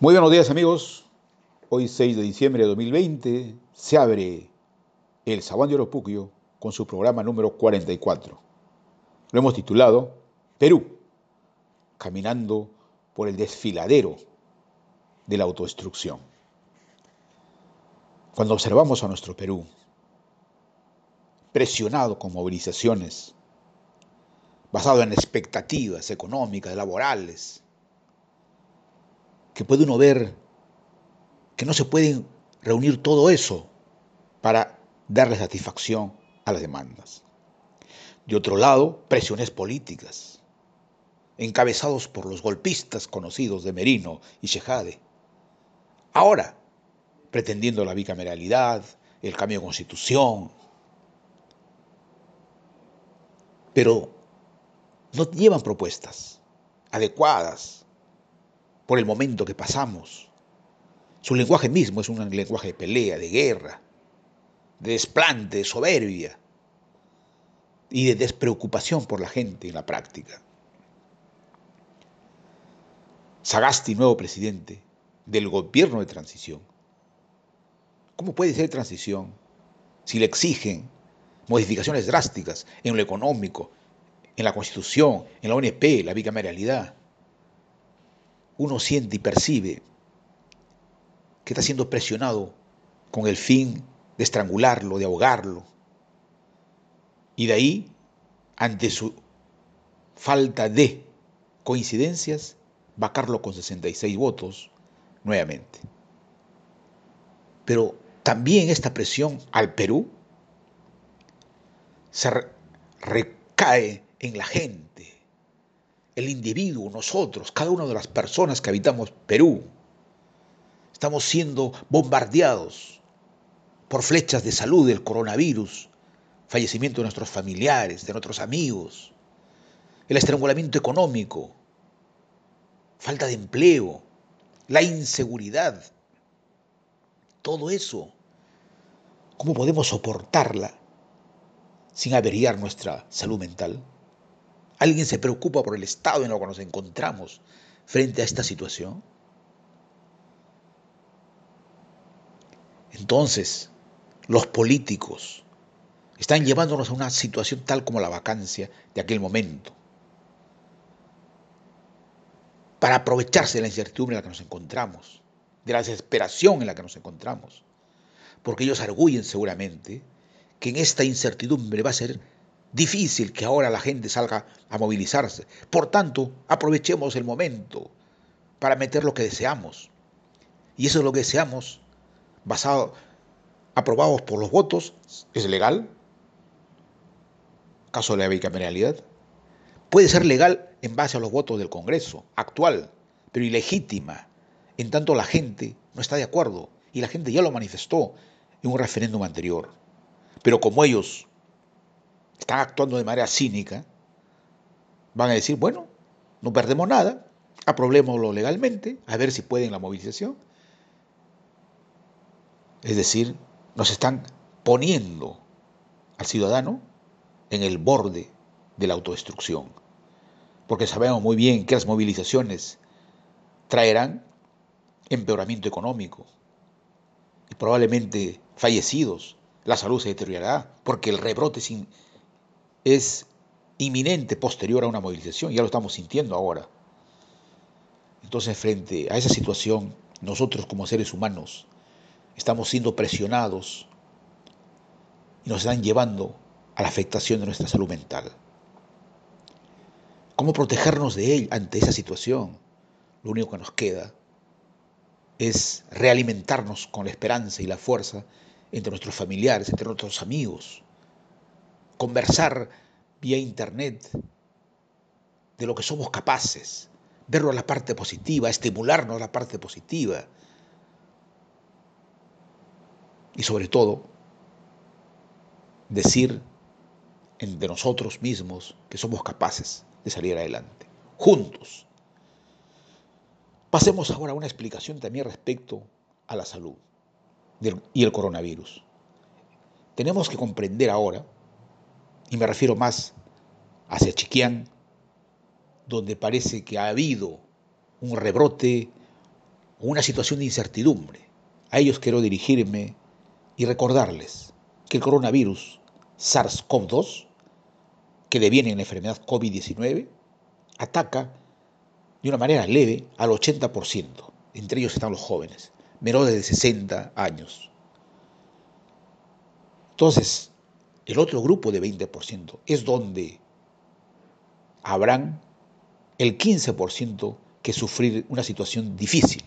Muy buenos días amigos. Hoy 6 de diciembre de 2020 se abre el Sabán de Oropuquio con su programa número 44. Lo hemos titulado Perú, caminando por el desfiladero de la autodestrucción. Cuando observamos a nuestro Perú, presionado con movilizaciones, basado en expectativas económicas, laborales, que puede uno ver que no se puede reunir todo eso para darle satisfacción a las demandas. De otro lado, presiones políticas, encabezados por los golpistas conocidos de Merino y Shejade. Ahora, pretendiendo la bicameralidad, el cambio de constitución, pero no llevan propuestas adecuadas por el momento que pasamos. Su lenguaje mismo es un lenguaje de pelea, de guerra, de desplante, de soberbia y de despreocupación por la gente en la práctica. Sagasti, nuevo presidente del gobierno de transición. ¿Cómo puede ser transición si le exigen modificaciones drásticas en lo económico, en la Constitución, en la ONP, la bicameralidad, uno siente y percibe que está siendo presionado con el fin de estrangularlo, de ahogarlo. Y de ahí, ante su falta de coincidencias, vacarlo con 66 votos nuevamente. Pero también esta presión al Perú se recae en la gente, el individuo, nosotros, cada una de las personas que habitamos Perú. Estamos siendo bombardeados por flechas de salud del coronavirus, fallecimiento de nuestros familiares, de nuestros amigos, el estrangulamiento económico, falta de empleo, la inseguridad. Todo eso, ¿cómo podemos soportarla sin averiar nuestra salud mental? ¿Alguien se preocupa por el estado en el que nos encontramos frente a esta situación? Entonces, los políticos están llevándonos a una situación tal como la vacancia de aquel momento, para aprovecharse de la incertidumbre en la que nos encontramos, de la desesperación en la que nos encontramos, porque ellos arguyen seguramente que en esta incertidumbre va a ser difícil que ahora la gente salga a movilizarse. Por tanto, aprovechemos el momento para meter lo que deseamos. Y eso es lo que deseamos, basado, aprobados por los votos, es legal. Caso de la bicameralidad. Puede ser legal en base a los votos del Congreso actual, pero ilegítima, en tanto la gente no está de acuerdo y la gente ya lo manifestó en un referéndum anterior. Pero como ellos están actuando de manera cínica, van a decir, bueno, no perdemos nada, aprobémoslo legalmente, a ver si pueden la movilización. Es decir, nos están poniendo al ciudadano en el borde de la autodestrucción, porque sabemos muy bien que las movilizaciones traerán empeoramiento económico y probablemente fallecidos, la salud se deteriorará, porque el rebrote sin, es inminente posterior a una movilización, ya lo estamos sintiendo ahora. Entonces, frente a esa situación, nosotros como seres humanos estamos siendo presionados y nos están llevando a la afectación de nuestra salud mental. ¿Cómo protegernos de él ante esa situación? Lo único que nos queda es realimentarnos con la esperanza y la fuerza entre nuestros familiares, entre nuestros amigos, conversar vía internet de lo que somos capaces, verlo a la parte positiva, estimularnos a la parte positiva. Y sobre todo, decir de nosotros mismos que somos capaces de salir adelante, juntos. Pasemos ahora a una explicación también respecto a la salud y el coronavirus. Tenemos que comprender ahora y me refiero más hacia Chiquián, donde parece que ha habido un rebrote una situación de incertidumbre. A ellos quiero dirigirme y recordarles que el coronavirus SARS-CoV-2, que deviene en la enfermedad COVID-19, ataca de una manera leve al 80%. Entre ellos están los jóvenes, menores de 60 años. Entonces, el otro grupo de 20% es donde habrán el 15% que sufrir una situación difícil,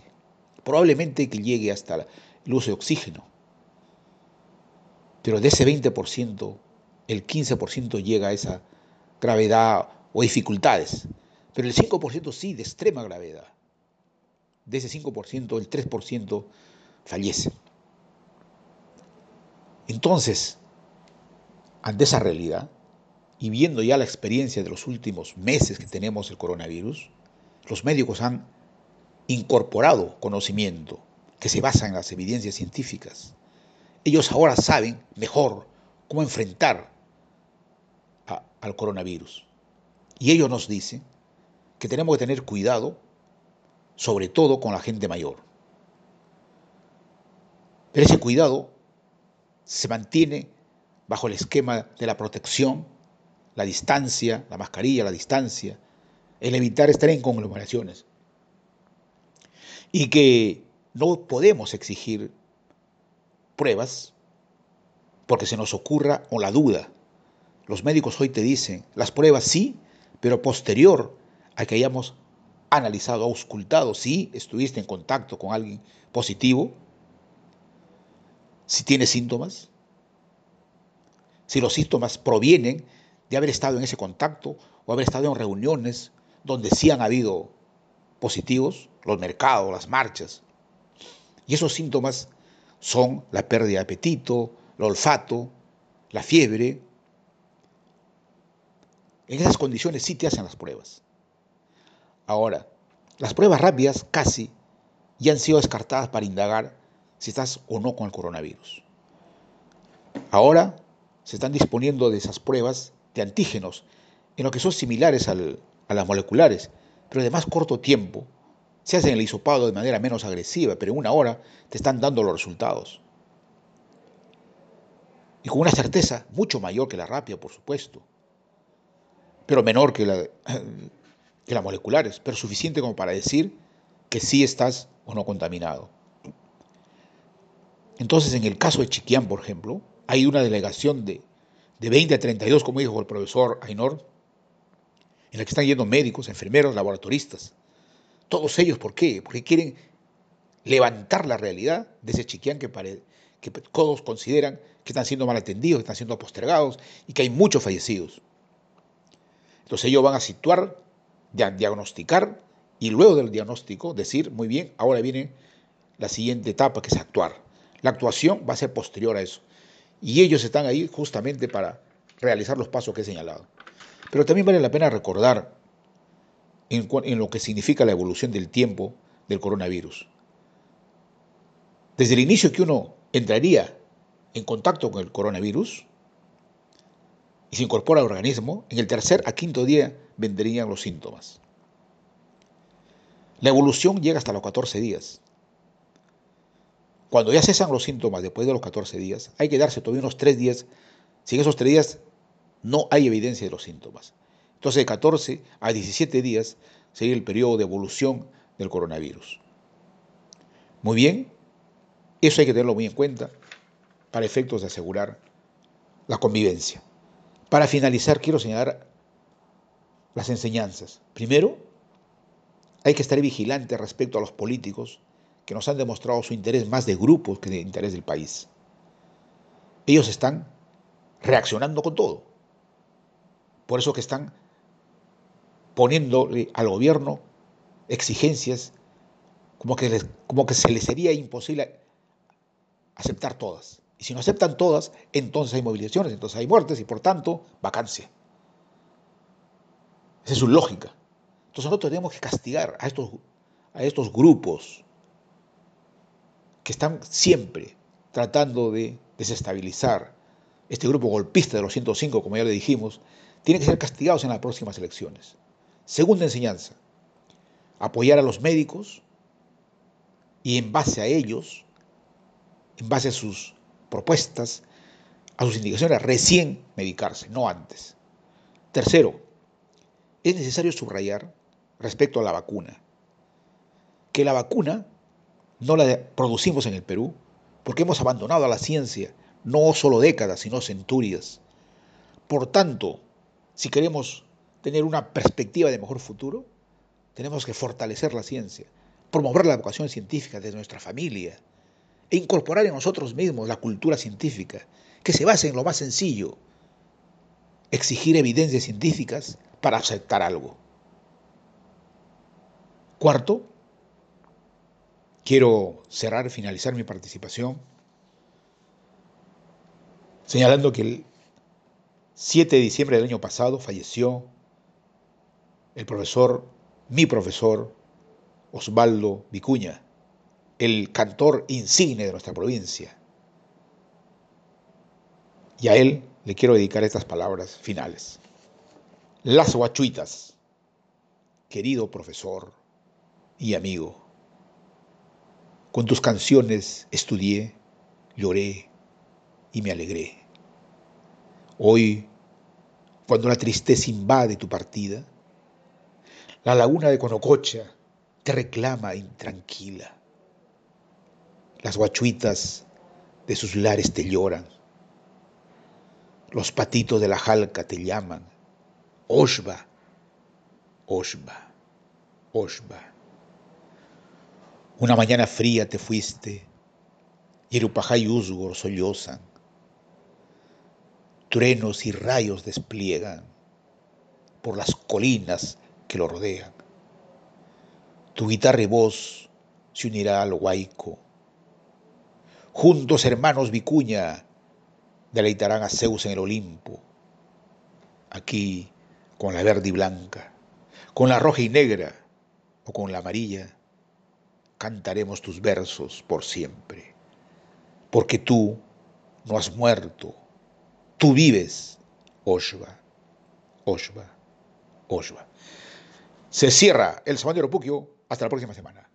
probablemente que llegue hasta el uso de oxígeno. Pero de ese 20%, el 15% llega a esa gravedad o dificultades. Pero el 5% sí, de extrema gravedad. De ese 5%, el 3% fallece. Entonces, ante esa realidad, y viendo ya la experiencia de los últimos meses que tenemos el coronavirus, los médicos han incorporado conocimiento que se basa en las evidencias científicas. Ellos ahora saben mejor cómo enfrentar al coronavirus. Y ellos nos dicen que tenemos que tener cuidado, sobre todo con la gente mayor. Pero ese cuidado se mantiene bajo el esquema de la protección, la distancia, la mascarilla, la distancia, el evitar estar en conglomeraciones. Y que no podemos exigir pruebas porque se nos ocurra o la duda. Los médicos hoy te dicen, las pruebas sí, pero posterior a que hayamos analizado, auscultado si estuviste en contacto con alguien positivo, si tienes síntomas, si los síntomas provienen de haber estado en ese contacto o haber estado en reuniones donde sí han habido positivos, los mercados, las marchas. Y esos síntomas son la pérdida de apetito, el olfato, la fiebre. En esas condiciones sí te hacen las pruebas. Ahora, las pruebas rápidas casi ya han sido descartadas para indagar si estás o no con el coronavirus. Ahora se están disponiendo de esas pruebas de antígenos en lo que son similares a las moleculares, pero de más corto tiempo. Se hacen el hisopado de manera menos agresiva, pero en una hora te están dando los resultados. Y con una certeza mucho mayor que la rápida, por supuesto, pero menor que, la, que las moleculares, pero suficiente como para decir que sí estás o no contaminado. Entonces, en el caso de Chiquián, por ejemplo, hay una delegación de, de 20 a 32, como dijo el profesor Ainor, en la que están yendo médicos, enfermeros, laboratoristas. Todos ellos, ¿por qué? Porque quieren levantar la realidad de ese Chiquián que, que todos consideran que están siendo mal atendidos, que están siendo postergados y que hay muchos fallecidos. Entonces ellos van a situar, diagnosticar y luego del diagnóstico decir, muy bien, ahora viene la siguiente etapa que es actuar. La actuación va a ser posterior a eso. Y ellos están ahí justamente para realizar los pasos que he señalado. Pero también vale la pena recordar en, lo que significa la evolución del tiempo del coronavirus. Desde el inicio que uno entraría en contacto con el coronavirus y se incorpora al organismo, en el tercer a quinto día vendrían los síntomas. La evolución llega hasta los 14 días. Cuando ya cesan los síntomas después de los 14 días, hay que darse todavía unos 3 días. Si en esos 3 días no hay evidencia de los síntomas. Entonces, de 14 a 17 días sería el periodo de evolución del coronavirus. Muy bien, eso hay que tenerlo muy en cuenta para efectos de asegurar la convivencia. Para finalizar, quiero señalar las enseñanzas. Primero, hay que estar vigilante respecto a los políticos que nos han demostrado su interés más de grupos que de interés del país. Ellos están reaccionando con todo. Por eso que están poniéndole al gobierno exigencias como que, como que se les sería imposible aceptar todas. Y si no aceptan todas, entonces hay movilizaciones, entonces hay muertes y por tanto vacancia. Esa es su lógica. Entonces nosotros tenemos que castigar a estos, a estos grupos que están siempre tratando de desestabilizar este grupo golpista de los 105, como ya le dijimos, tienen que ser castigados en las próximas elecciones. Segunda enseñanza, apoyar a los médicos y en base a ellos, en base a sus propuestas, a sus indicaciones, recién medicarse, no antes. Tercero, es necesario subrayar respecto a la vacuna, que la vacuna no la producimos en el Perú porque hemos abandonado a la ciencia no solo décadas, sino centurias. Por tanto, si queremos tener una perspectiva de mejor futuro, tenemos que fortalecer la ciencia, promover la educación científica desde nuestra familia e incorporar en nosotros mismos la cultura científica, que se base en lo más sencillo, exigir evidencias científicas para aceptar algo. Cuarto, quiero cerrar finalizar mi participación señalando que el 7 de diciembre del año pasado falleció el profesor, mi profesor, Osvaldo Vicuña, el cantor insigne de nuestra provincia. Y a él le quiero dedicar estas palabras finales. Las guachuitas, querido profesor y amigo, con tus canciones estudié, lloré y me alegré. Hoy, cuando la tristeza invade tu partida, la laguna de Conococha te reclama intranquila. Las guachuitas de sus lares te lloran. Los patitos de la jalca te llaman. Oshba, Oshba, Oshba. Una mañana fría te fuiste y Erupajay y Usgor sollozan. Truenos y rayos despliegan por las colinas que lo rodean. Tu guitarra y voz se unirá al huaico. Juntos hermanos Vicuña deleitarán a Zeus en el Olimpo. Aquí con la verde y blanca, con la roja y negra o con la amarilla, cantaremos tus versos por siempre. Porque tú no has muerto Tú vives, Oshba, Oshba, Oshba. Se cierra el Semanario Puquio. Hasta la próxima semana.